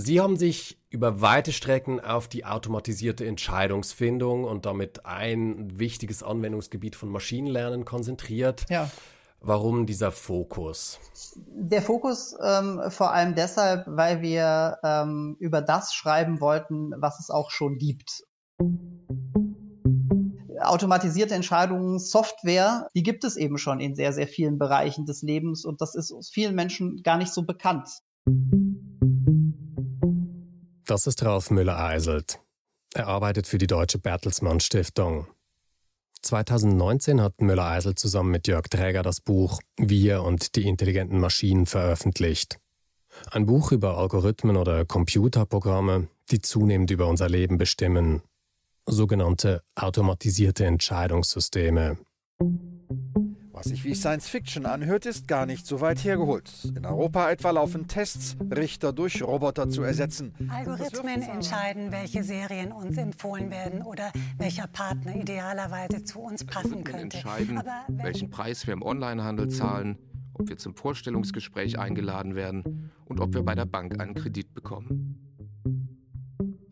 Sie haben sich über weite Strecken auf die automatisierte Entscheidungsfindung und damit ein wichtiges Anwendungsgebiet von Maschinenlernen konzentriert. Ja. Warum dieser Fokus? Der Fokus ähm, vor allem deshalb, weil wir ähm, über das schreiben wollten, was es auch schon gibt. Automatisierte Entscheidungen, Software, die gibt es eben schon in sehr, sehr vielen Bereichen des Lebens und das ist vielen Menschen gar nicht so bekannt. Das ist Ralf Müller-Eiselt. Er arbeitet für die Deutsche Bertelsmann Stiftung. 2019 hat Müller-Eisel zusammen mit Jörg Träger das Buch Wir und die intelligenten Maschinen veröffentlicht. Ein Buch über Algorithmen oder Computerprogramme, die zunehmend über unser Leben bestimmen. Sogenannte automatisierte Entscheidungssysteme. Was sich wie Science Fiction anhört, ist gar nicht so weit hergeholt. In Europa etwa laufen Tests, Richter durch Roboter zu ersetzen. Algorithmen entscheiden, welche Serien uns empfohlen werden oder welcher Partner idealerweise zu uns passen könnte. entscheiden, welchen Preis wir im Onlinehandel zahlen, ob wir zum Vorstellungsgespräch eingeladen werden und ob wir bei der Bank einen Kredit bekommen.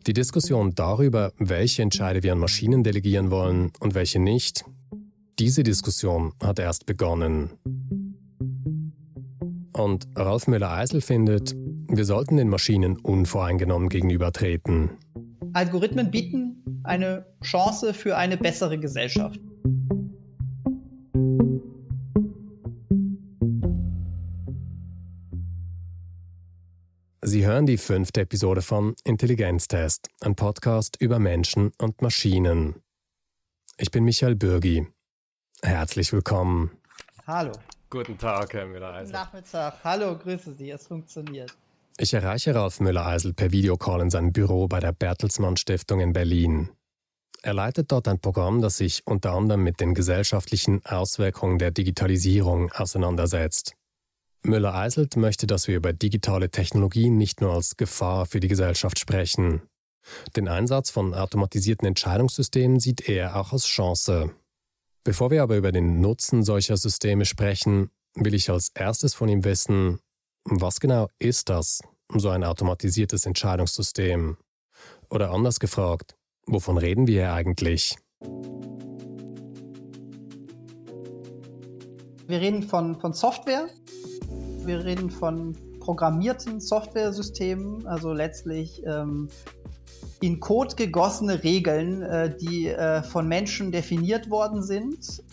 Die Diskussion darüber, welche Entscheide wir an Maschinen delegieren wollen und welche nicht, diese Diskussion hat erst begonnen. Und Ralf Müller-Eisel findet, wir sollten den Maschinen unvoreingenommen gegenübertreten. Algorithmen bieten eine Chance für eine bessere Gesellschaft. Sie hören die fünfte Episode von Intelligenztest, ein Podcast über Menschen und Maschinen. Ich bin Michael Bürgi. Herzlich willkommen. Hallo. Guten Tag, Herr Müller-Eisel. Guten Nachmittag. Hallo, grüße Sie. Es funktioniert. Ich erreiche Ralf Müller-Eisel per Videocall in seinem Büro bei der Bertelsmann Stiftung in Berlin. Er leitet dort ein Programm, das sich unter anderem mit den gesellschaftlichen Auswirkungen der Digitalisierung auseinandersetzt. Müller-Eiselt möchte, dass wir über digitale Technologien nicht nur als Gefahr für die Gesellschaft sprechen. Den Einsatz von automatisierten Entscheidungssystemen sieht er auch als Chance. Bevor wir aber über den Nutzen solcher Systeme sprechen, will ich als erstes von ihm wissen, was genau ist das, so ein automatisiertes Entscheidungssystem? Oder anders gefragt, wovon reden wir hier eigentlich? Wir reden von, von Software, wir reden von programmierten Softwaresystemen, also letztlich ähm, in Code gegossene Regeln, äh, die äh, von Menschen definiert worden sind,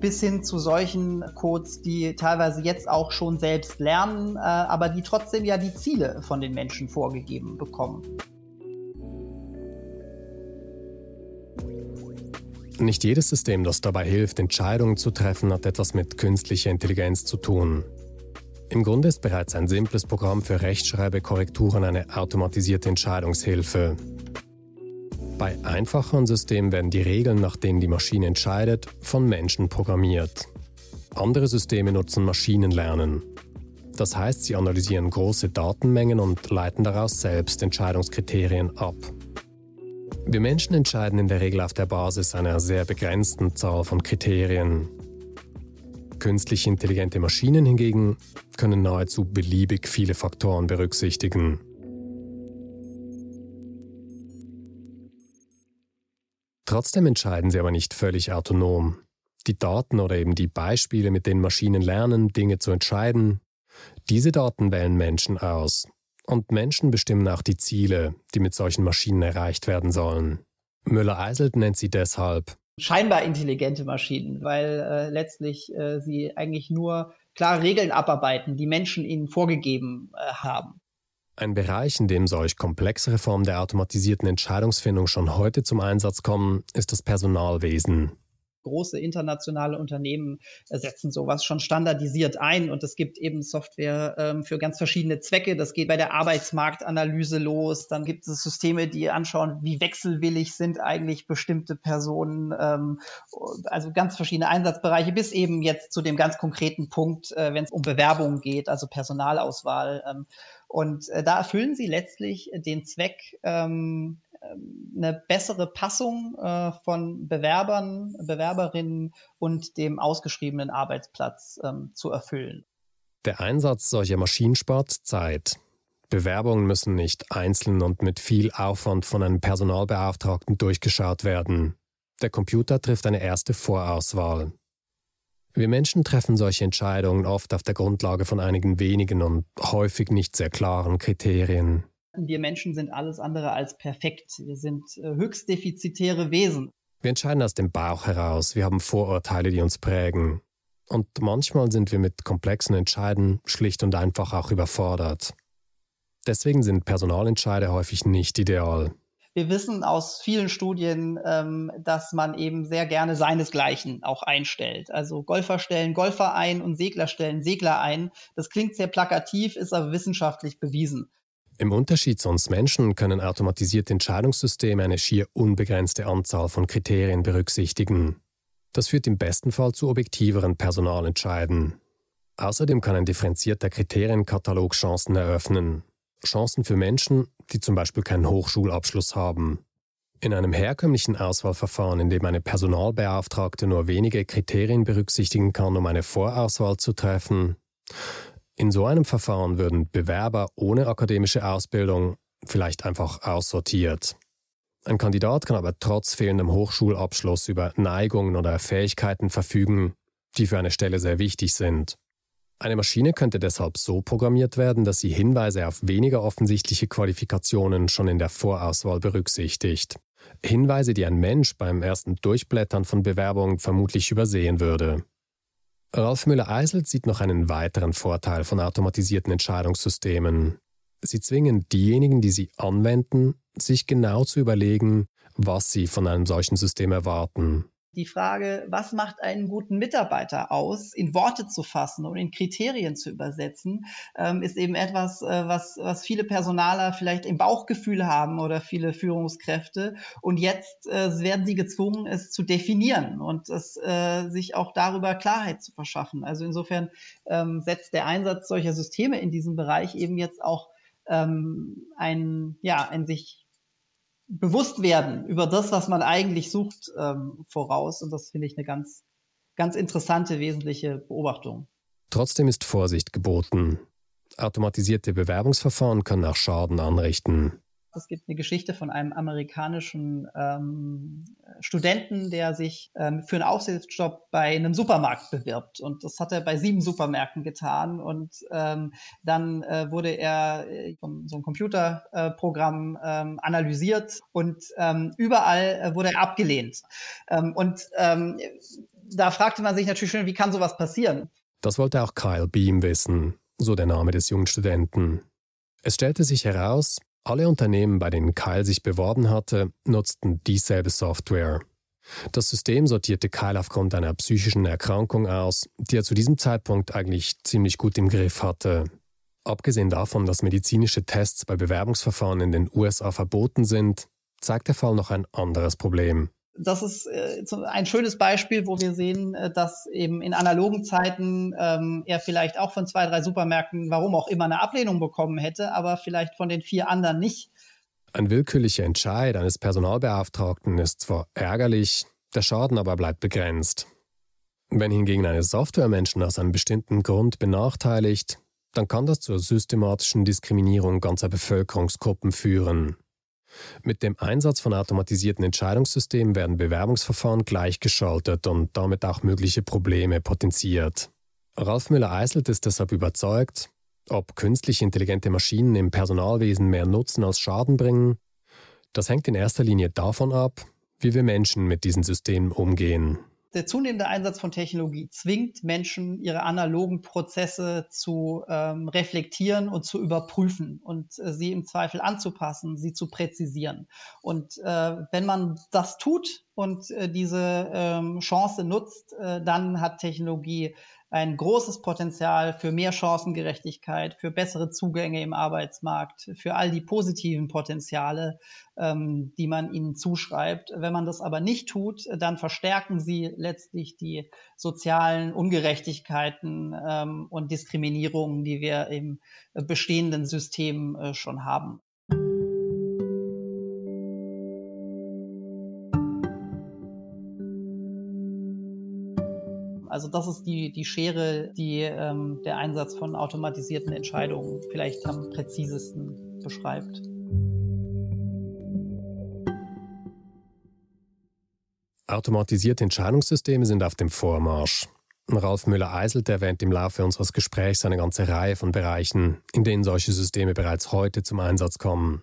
bis hin zu solchen Codes, die teilweise jetzt auch schon selbst lernen, äh, aber die trotzdem ja die Ziele von den Menschen vorgegeben bekommen. Nicht jedes System, das dabei hilft, Entscheidungen zu treffen, hat etwas mit künstlicher Intelligenz zu tun. Im Grunde ist bereits ein simples Programm für Rechtschreibekorrekturen eine automatisierte Entscheidungshilfe. Bei einfacheren Systemen werden die Regeln, nach denen die Maschine entscheidet, von Menschen programmiert. Andere Systeme nutzen Maschinenlernen. Das heißt, sie analysieren große Datenmengen und leiten daraus selbst Entscheidungskriterien ab. Wir Menschen entscheiden in der Regel auf der Basis einer sehr begrenzten Zahl von Kriterien. Künstlich intelligente Maschinen hingegen können nahezu beliebig viele Faktoren berücksichtigen. Trotzdem entscheiden sie aber nicht völlig autonom. Die Daten oder eben die Beispiele, mit denen Maschinen lernen, Dinge zu entscheiden, diese Daten wählen Menschen aus. Und Menschen bestimmen auch die Ziele, die mit solchen Maschinen erreicht werden sollen. Müller-Eiselt nennt sie deshalb scheinbar intelligente Maschinen, weil äh, letztlich äh, sie eigentlich nur klare Regeln abarbeiten, die Menschen ihnen vorgegeben äh, haben. Ein Bereich, in dem solch komplexere Formen der automatisierten Entscheidungsfindung schon heute zum Einsatz kommen, ist das Personalwesen große internationale Unternehmen setzen sowas schon standardisiert ein und es gibt eben Software ähm, für ganz verschiedene Zwecke. Das geht bei der Arbeitsmarktanalyse los. Dann gibt es Systeme, die anschauen, wie wechselwillig sind eigentlich bestimmte Personen. Ähm, also ganz verschiedene Einsatzbereiche bis eben jetzt zu dem ganz konkreten Punkt, äh, wenn es um Bewerbungen geht, also Personalauswahl. Ähm, und äh, da erfüllen sie letztlich den Zweck, ähm, eine bessere Passung äh, von Bewerbern, Bewerberinnen und dem ausgeschriebenen Arbeitsplatz ähm, zu erfüllen. Der Einsatz solcher Maschinen spart Zeit. Bewerbungen müssen nicht einzeln und mit viel Aufwand von einem Personalbeauftragten durchgeschaut werden. Der Computer trifft eine erste Vorauswahl. Wir Menschen treffen solche Entscheidungen oft auf der Grundlage von einigen wenigen und häufig nicht sehr klaren Kriterien. Wir Menschen sind alles andere als perfekt. Wir sind äh, höchst defizitäre Wesen. Wir entscheiden aus dem Bauch heraus. Wir haben Vorurteile, die uns prägen. Und manchmal sind wir mit komplexen Entscheiden schlicht und einfach auch überfordert. Deswegen sind Personalentscheide häufig nicht ideal. Wir wissen aus vielen Studien, ähm, dass man eben sehr gerne seinesgleichen auch einstellt. Also Golfer stellen Golfer ein und Segler stellen Segler ein. Das klingt sehr plakativ, ist aber wissenschaftlich bewiesen. Im Unterschied zu uns Menschen können automatisierte Entscheidungssysteme eine schier unbegrenzte Anzahl von Kriterien berücksichtigen. Das führt im besten Fall zu objektiveren Personalentscheiden. Außerdem kann ein differenzierter Kriterienkatalog Chancen eröffnen, Chancen für Menschen, die zum Beispiel keinen Hochschulabschluss haben. In einem herkömmlichen Auswahlverfahren, in dem eine Personalbeauftragte nur wenige Kriterien berücksichtigen kann, um eine Vorauswahl zu treffen, in so einem Verfahren würden Bewerber ohne akademische Ausbildung vielleicht einfach aussortiert. Ein Kandidat kann aber trotz fehlendem Hochschulabschluss über Neigungen oder Fähigkeiten verfügen, die für eine Stelle sehr wichtig sind. Eine Maschine könnte deshalb so programmiert werden, dass sie Hinweise auf weniger offensichtliche Qualifikationen schon in der Vorauswahl berücksichtigt. Hinweise, die ein Mensch beim ersten Durchblättern von Bewerbungen vermutlich übersehen würde. Ralf Müller-Eiselt sieht noch einen weiteren Vorteil von automatisierten Entscheidungssystemen. Sie zwingen diejenigen, die sie anwenden, sich genau zu überlegen, was sie von einem solchen System erwarten. Die Frage, was macht einen guten Mitarbeiter aus, in Worte zu fassen und in Kriterien zu übersetzen, ähm, ist eben etwas, äh, was, was viele Personaler vielleicht im Bauchgefühl haben oder viele Führungskräfte. Und jetzt äh, werden sie gezwungen, es zu definieren und es, äh, sich auch darüber Klarheit zu verschaffen. Also insofern ähm, setzt der Einsatz solcher Systeme in diesem Bereich eben jetzt auch ähm, ein, ja, ein sich bewusst werden über das, was man eigentlich sucht, ähm, voraus. Und das finde ich eine ganz, ganz interessante, wesentliche Beobachtung. Trotzdem ist Vorsicht geboten. Automatisierte Bewerbungsverfahren können auch Schaden anrichten. Es gibt eine Geschichte von einem amerikanischen ähm, Studenten, der sich ähm, für einen Aufsichtsjob bei einem Supermarkt bewirbt. Und das hat er bei sieben Supermärkten getan. Und ähm, dann äh, wurde er äh, von so einem Computerprogramm äh, analysiert und ähm, überall äh, wurde er abgelehnt. Ähm, und ähm, da fragte man sich natürlich schon, wie kann sowas passieren? Das wollte auch Kyle Beam wissen, so der Name des jungen Studenten. Es stellte sich heraus, alle Unternehmen, bei denen Kyle sich beworben hatte, nutzten dieselbe Software. Das System sortierte Kyle aufgrund einer psychischen Erkrankung aus, die er zu diesem Zeitpunkt eigentlich ziemlich gut im Griff hatte. Abgesehen davon, dass medizinische Tests bei Bewerbungsverfahren in den USA verboten sind, zeigt der Fall noch ein anderes Problem das ist äh, ein schönes Beispiel, wo wir sehen, äh, dass eben in analogen Zeiten ähm, er vielleicht auch von zwei, drei Supermärkten, warum auch immer, eine Ablehnung bekommen hätte, aber vielleicht von den vier anderen nicht. Ein willkürlicher Entscheid eines Personalbeauftragten ist zwar ärgerlich, der Schaden aber bleibt begrenzt. Wenn hingegen eine Software Menschen aus einem bestimmten Grund benachteiligt, dann kann das zur systematischen Diskriminierung ganzer Bevölkerungsgruppen führen. Mit dem Einsatz von automatisierten Entscheidungssystemen werden Bewerbungsverfahren gleichgeschaltet und damit auch mögliche Probleme potenziert. Ralf Müller-Eiselt ist deshalb überzeugt, ob künstlich intelligente Maschinen im Personalwesen mehr Nutzen als Schaden bringen, das hängt in erster Linie davon ab, wie wir Menschen mit diesen Systemen umgehen der zunehmende Einsatz von Technologie zwingt Menschen, ihre analogen Prozesse zu ähm, reflektieren und zu überprüfen und äh, sie im Zweifel anzupassen, sie zu präzisieren. Und äh, wenn man das tut und äh, diese ähm, Chance nutzt, äh, dann hat Technologie ein großes Potenzial für mehr Chancengerechtigkeit, für bessere Zugänge im Arbeitsmarkt, für all die positiven Potenziale, ähm, die man ihnen zuschreibt. Wenn man das aber nicht tut, dann verstärken sie letztlich die sozialen Ungerechtigkeiten ähm, und Diskriminierungen, die wir im bestehenden System äh, schon haben. Also das ist die, die Schere, die ähm, der Einsatz von automatisierten Entscheidungen vielleicht am präzisesten beschreibt. Automatisierte Entscheidungssysteme sind auf dem Vormarsch. Ralf Müller-Eiselt erwähnt im Laufe unseres Gesprächs eine ganze Reihe von Bereichen, in denen solche Systeme bereits heute zum Einsatz kommen.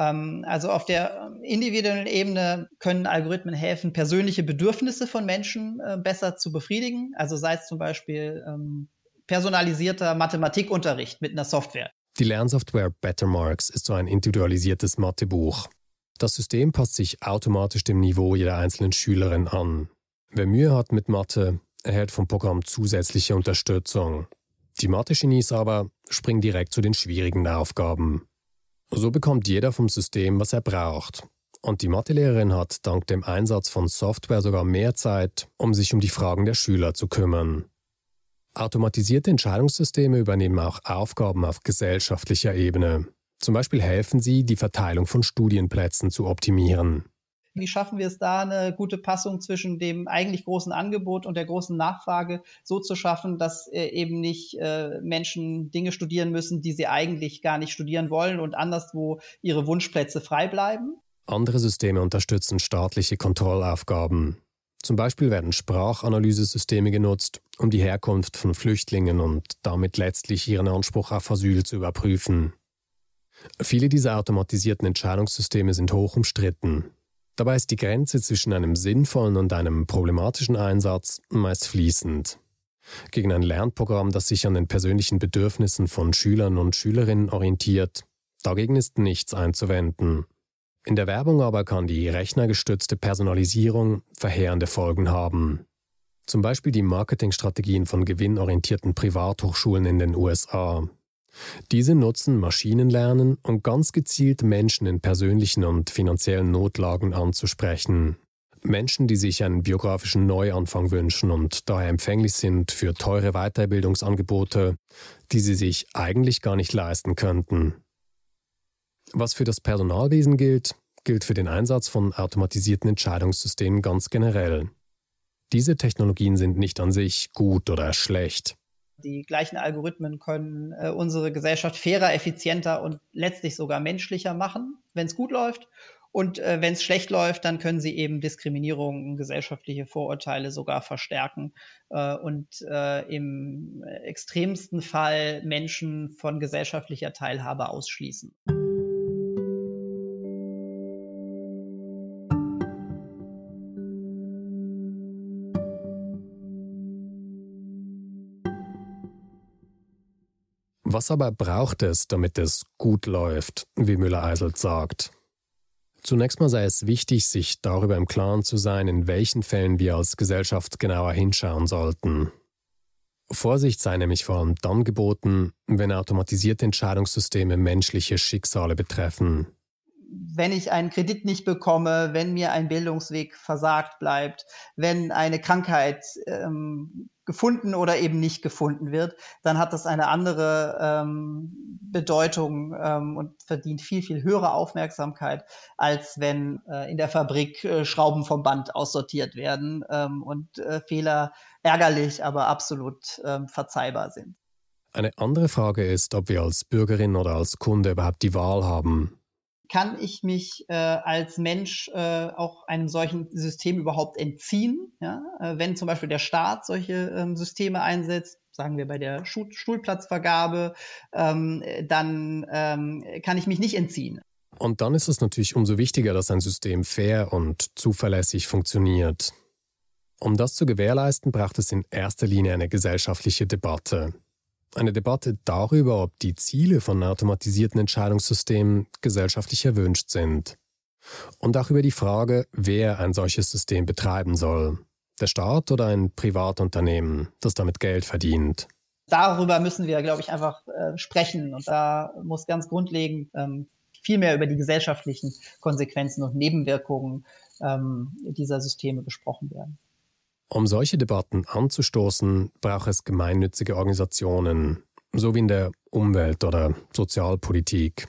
Ähm, also auf der individuellen Ebene können Algorithmen helfen, persönliche Bedürfnisse von Menschen äh, besser zu befriedigen. Also sei es zum Beispiel ähm, personalisierter Mathematikunterricht mit einer Software. Die Lernsoftware Bettermarks ist so ein individualisiertes Mathebuch. Das System passt sich automatisch dem Niveau jeder einzelnen Schülerin an. Wer Mühe hat mit Mathe, erhält vom Programm zusätzliche Unterstützung. Die Mathe-Genies aber springen direkt zu den schwierigen Aufgaben. So bekommt jeder vom System, was er braucht. Und die Mathelehrerin hat dank dem Einsatz von Software sogar mehr Zeit, um sich um die Fragen der Schüler zu kümmern. Automatisierte Entscheidungssysteme übernehmen auch Aufgaben auf gesellschaftlicher Ebene. Zum Beispiel helfen sie, die Verteilung von Studienplätzen zu optimieren. Wie schaffen wir es da, eine gute Passung zwischen dem eigentlich großen Angebot und der großen Nachfrage so zu schaffen, dass äh, eben nicht äh, Menschen Dinge studieren müssen, die sie eigentlich gar nicht studieren wollen und anderswo ihre Wunschplätze frei bleiben? Andere Systeme unterstützen staatliche Kontrollaufgaben. Zum Beispiel werden Sprachanalysesysteme genutzt, um die Herkunft von Flüchtlingen und damit letztlich ihren Anspruch auf Asyl zu überprüfen. Viele dieser automatisierten Entscheidungssysteme sind hoch umstritten. Dabei ist die Grenze zwischen einem sinnvollen und einem problematischen Einsatz meist fließend. Gegen ein Lernprogramm, das sich an den persönlichen Bedürfnissen von Schülern und Schülerinnen orientiert, dagegen ist nichts einzuwenden. In der Werbung aber kann die rechnergestützte Personalisierung verheerende Folgen haben. Zum Beispiel die Marketingstrategien von gewinnorientierten Privathochschulen in den USA. Diese nutzen Maschinenlernen, um ganz gezielt Menschen in persönlichen und finanziellen Notlagen anzusprechen. Menschen, die sich einen biografischen Neuanfang wünschen und daher empfänglich sind für teure Weiterbildungsangebote, die sie sich eigentlich gar nicht leisten könnten. Was für das Personalwesen gilt, gilt für den Einsatz von automatisierten Entscheidungssystemen ganz generell. Diese Technologien sind nicht an sich gut oder schlecht. Die gleichen Algorithmen können äh, unsere Gesellschaft fairer, effizienter und letztlich sogar menschlicher machen, wenn es gut läuft. Und äh, wenn es schlecht läuft, dann können sie eben Diskriminierung, gesellschaftliche Vorurteile sogar verstärken äh, und äh, im extremsten Fall Menschen von gesellschaftlicher Teilhabe ausschließen. Was aber braucht es, damit es gut läuft, wie Müller-Eiselt sagt? Zunächst mal sei es wichtig, sich darüber im Klaren zu sein, in welchen Fällen wir als Gesellschaft genauer hinschauen sollten. Vorsicht sei nämlich vor allem dann geboten, wenn automatisierte Entscheidungssysteme menschliche Schicksale betreffen. Wenn ich einen Kredit nicht bekomme, wenn mir ein Bildungsweg versagt bleibt, wenn eine Krankheit ähm, gefunden oder eben nicht gefunden wird, dann hat das eine andere ähm, Bedeutung ähm, und verdient viel, viel höhere Aufmerksamkeit, als wenn äh, in der Fabrik äh, Schrauben vom Band aussortiert werden ähm, und äh, Fehler ärgerlich, aber absolut ähm, verzeihbar sind. Eine andere Frage ist, ob wir als Bürgerin oder als Kunde überhaupt die Wahl haben, kann ich mich äh, als Mensch äh, auch einem solchen System überhaupt entziehen? Ja? Äh, wenn zum Beispiel der Staat solche ähm, Systeme einsetzt, sagen wir bei der Schu Schulplatzvergabe, ähm, dann ähm, kann ich mich nicht entziehen. Und dann ist es natürlich umso wichtiger, dass ein System fair und zuverlässig funktioniert. Um das zu gewährleisten, braucht es in erster Linie eine gesellschaftliche Debatte. Eine Debatte darüber, ob die Ziele von automatisierten Entscheidungssystemen gesellschaftlich erwünscht sind. Und auch über die Frage, wer ein solches System betreiben soll. Der Staat oder ein Privatunternehmen, das damit Geld verdient. Darüber müssen wir, glaube ich, einfach äh, sprechen. Und da muss ganz grundlegend ähm, viel mehr über die gesellschaftlichen Konsequenzen und Nebenwirkungen ähm, dieser Systeme gesprochen werden. Um solche Debatten anzustoßen, braucht es gemeinnützige Organisationen, so wie in der Umwelt- oder Sozialpolitik.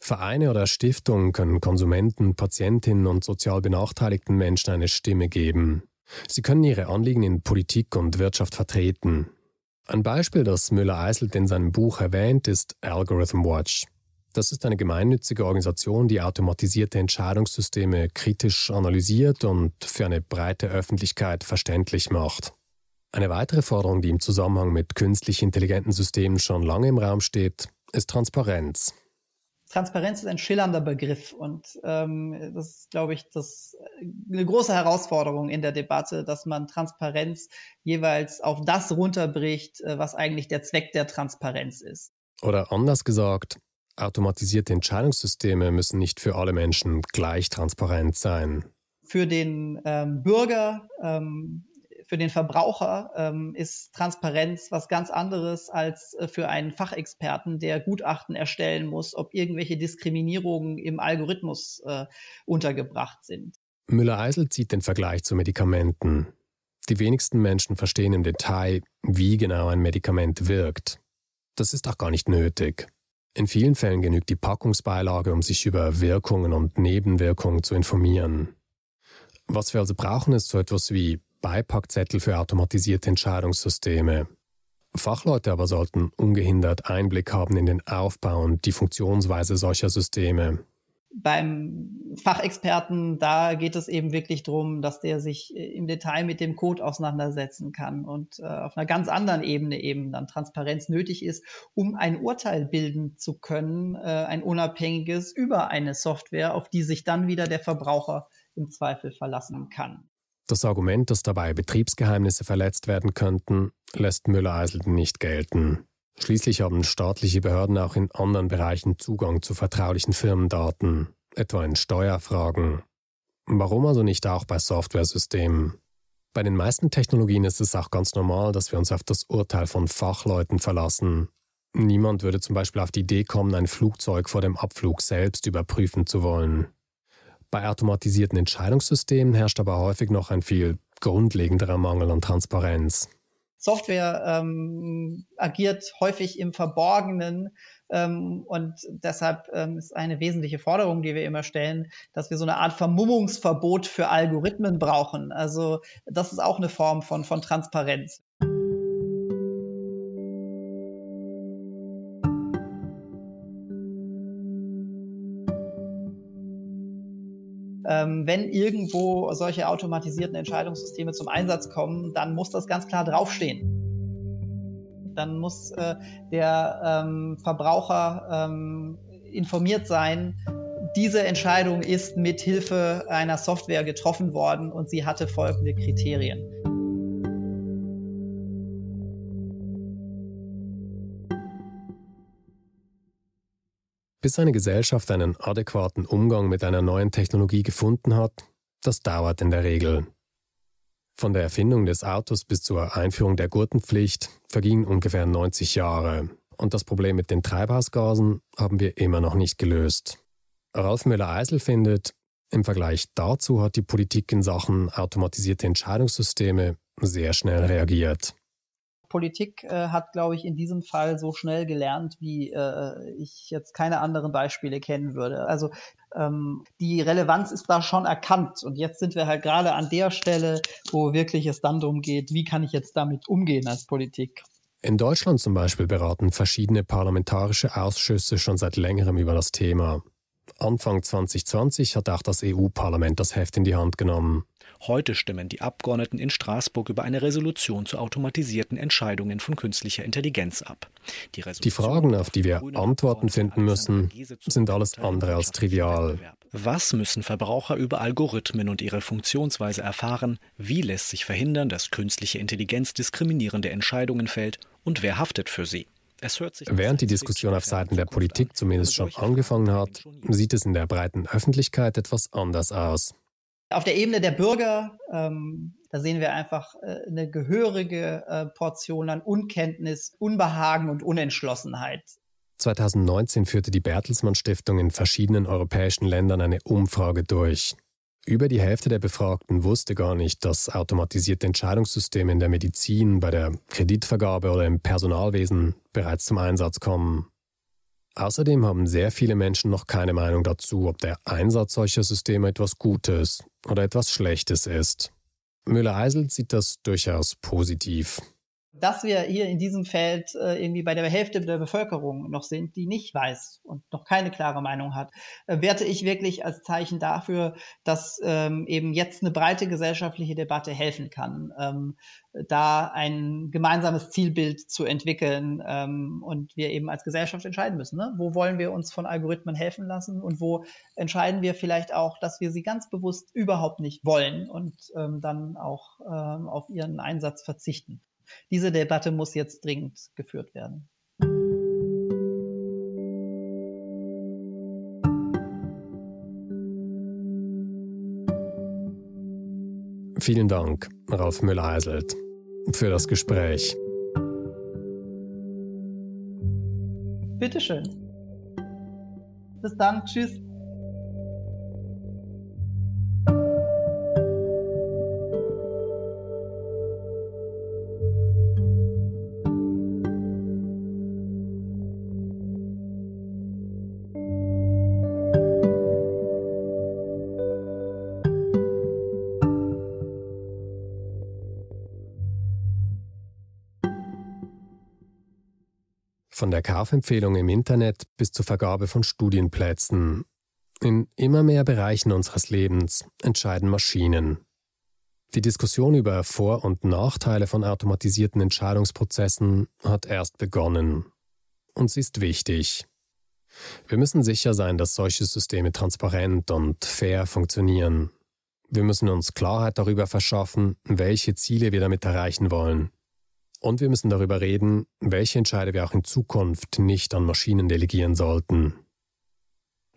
Vereine oder Stiftungen können Konsumenten, Patientinnen und sozial benachteiligten Menschen eine Stimme geben. Sie können ihre Anliegen in Politik und Wirtschaft vertreten. Ein Beispiel, das Müller-Eiselt in seinem Buch erwähnt, ist Algorithm Watch. Das ist eine gemeinnützige Organisation, die automatisierte Entscheidungssysteme kritisch analysiert und für eine breite Öffentlichkeit verständlich macht. Eine weitere Forderung, die im Zusammenhang mit künstlich intelligenten Systemen schon lange im Raum steht, ist Transparenz. Transparenz ist ein schillernder Begriff und ähm, das ist, glaube ich, das, eine große Herausforderung in der Debatte, dass man Transparenz jeweils auf das runterbricht, äh, was eigentlich der Zweck der Transparenz ist. Oder anders gesagt, automatisierte Entscheidungssysteme müssen nicht für alle Menschen gleich transparent sein. Für den ähm, Bürger ähm, für den Verbraucher ähm, ist Transparenz was ganz anderes als äh, für einen Fachexperten, der Gutachten erstellen muss, ob irgendwelche Diskriminierungen im Algorithmus äh, untergebracht sind. Müller-Eisel zieht den Vergleich zu Medikamenten. Die wenigsten Menschen verstehen im Detail, wie genau ein Medikament wirkt. Das ist auch gar nicht nötig. In vielen Fällen genügt die Packungsbeilage, um sich über Wirkungen und Nebenwirkungen zu informieren. Was wir also brauchen, ist so etwas wie Beipackzettel für automatisierte Entscheidungssysteme. Fachleute aber sollten ungehindert Einblick haben in den Aufbau und die Funktionsweise solcher Systeme. Beim Fachexperten, da geht es eben wirklich darum, dass der sich äh, im Detail mit dem Code auseinandersetzen kann und äh, auf einer ganz anderen Ebene eben dann Transparenz nötig ist, um ein Urteil bilden zu können, äh, ein unabhängiges über eine Software, auf die sich dann wieder der Verbraucher im Zweifel verlassen kann. Das Argument, dass dabei Betriebsgeheimnisse verletzt werden könnten, lässt Müller-Eiselden nicht gelten. Schließlich haben staatliche Behörden auch in anderen Bereichen Zugang zu vertraulichen Firmendaten, etwa in Steuerfragen. Warum also nicht auch bei Softwaresystemen? Bei den meisten Technologien ist es auch ganz normal, dass wir uns auf das Urteil von Fachleuten verlassen. Niemand würde zum Beispiel auf die Idee kommen, ein Flugzeug vor dem Abflug selbst überprüfen zu wollen. Bei automatisierten Entscheidungssystemen herrscht aber häufig noch ein viel grundlegenderer Mangel an Transparenz. Software ähm, agiert häufig im Verborgenen ähm, und deshalb ähm, ist eine wesentliche Forderung, die wir immer stellen, dass wir so eine Art Vermummungsverbot für Algorithmen brauchen. Also das ist auch eine Form von, von Transparenz. Ähm, wenn irgendwo solche automatisierten Entscheidungssysteme zum Einsatz kommen, dann muss das ganz klar draufstehen. Dann muss äh, der ähm, Verbraucher ähm, informiert sein, diese Entscheidung ist mit Hilfe einer Software getroffen worden und sie hatte folgende Kriterien. Bis eine Gesellschaft einen adäquaten Umgang mit einer neuen Technologie gefunden hat, das dauert in der Regel. Von der Erfindung des Autos bis zur Einführung der Gurtenpflicht vergingen ungefähr 90 Jahre und das Problem mit den Treibhausgasen haben wir immer noch nicht gelöst. Ralf Müller-Eisel findet, im Vergleich dazu hat die Politik in Sachen automatisierte Entscheidungssysteme sehr schnell reagiert. Politik äh, hat, glaube ich, in diesem Fall so schnell gelernt, wie äh, ich jetzt keine anderen Beispiele kennen würde. Also ähm, die Relevanz ist da schon erkannt. Und jetzt sind wir halt gerade an der Stelle, wo wirklich es dann darum geht, wie kann ich jetzt damit umgehen als Politik. In Deutschland zum Beispiel beraten verschiedene parlamentarische Ausschüsse schon seit längerem über das Thema. Anfang 2020 hat auch das EU-Parlament das Heft in die Hand genommen. Heute stimmen die Abgeordneten in Straßburg über eine Resolution zu automatisierten Entscheidungen von künstlicher Intelligenz ab. Die, die Fragen, auf die wir Antworten finden müssen, sind alles andere als trivial. Was müssen Verbraucher über Algorithmen und ihre Funktionsweise erfahren? Wie lässt sich verhindern, dass künstliche Intelligenz diskriminierende Entscheidungen fällt? Und wer haftet für sie? Während die Diskussion auf Seiten der Politik zumindest schon angefangen hat, sieht es in der breiten Öffentlichkeit etwas anders aus. Auf der Ebene der Bürger, ähm, da sehen wir einfach äh, eine gehörige äh, Portion an Unkenntnis, Unbehagen und Unentschlossenheit. 2019 führte die Bertelsmann Stiftung in verschiedenen europäischen Ländern eine Umfrage durch. Über die Hälfte der Befragten wusste gar nicht, dass automatisierte Entscheidungssysteme in der Medizin, bei der Kreditvergabe oder im Personalwesen bereits zum Einsatz kommen. Außerdem haben sehr viele Menschen noch keine Meinung dazu, ob der Einsatz solcher Systeme etwas Gutes oder etwas Schlechtes ist. Müller-Eisel sieht das durchaus positiv dass wir hier in diesem Feld äh, irgendwie bei der Hälfte der Bevölkerung noch sind, die nicht weiß und noch keine klare Meinung hat, äh, werte ich wirklich als Zeichen dafür, dass ähm, eben jetzt eine breite gesellschaftliche Debatte helfen kann, ähm, da ein gemeinsames Zielbild zu entwickeln ähm, und wir eben als Gesellschaft entscheiden müssen. Ne? Wo wollen wir uns von Algorithmen helfen lassen und wo entscheiden wir vielleicht auch, dass wir sie ganz bewusst überhaupt nicht wollen und ähm, dann auch ähm, auf ihren Einsatz verzichten. Diese Debatte muss jetzt dringend geführt werden. Vielen Dank, Ralf Müller-Heiselt, für das Gespräch. Bitteschön. Bis dann. Tschüss. Von der Kaufempfehlung im Internet bis zur Vergabe von Studienplätzen. In immer mehr Bereichen unseres Lebens entscheiden Maschinen. Die Diskussion über Vor- und Nachteile von automatisierten Entscheidungsprozessen hat erst begonnen. Und sie ist wichtig. Wir müssen sicher sein, dass solche Systeme transparent und fair funktionieren. Wir müssen uns Klarheit darüber verschaffen, welche Ziele wir damit erreichen wollen. Und wir müssen darüber reden, welche Entscheide wir auch in Zukunft nicht an Maschinen delegieren sollten.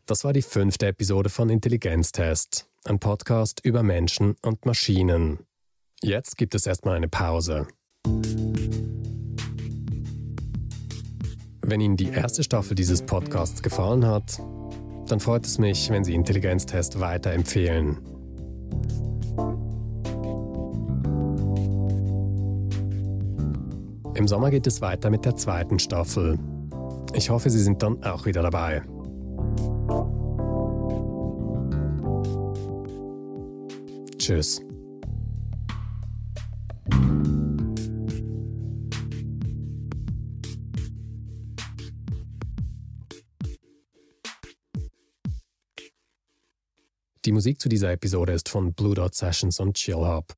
Das war die fünfte Episode von Intelligenztest, ein Podcast über Menschen und Maschinen. Jetzt gibt es erstmal eine Pause. Wenn Ihnen die erste Staffel dieses Podcasts gefallen hat, dann freut es mich, wenn Sie Intelligenztest weiterempfehlen. Im Sommer geht es weiter mit der zweiten Staffel. Ich hoffe, Sie sind dann auch wieder dabei. Tschüss. Die Musik zu dieser Episode ist von Blue Dot Sessions und Chill Hop.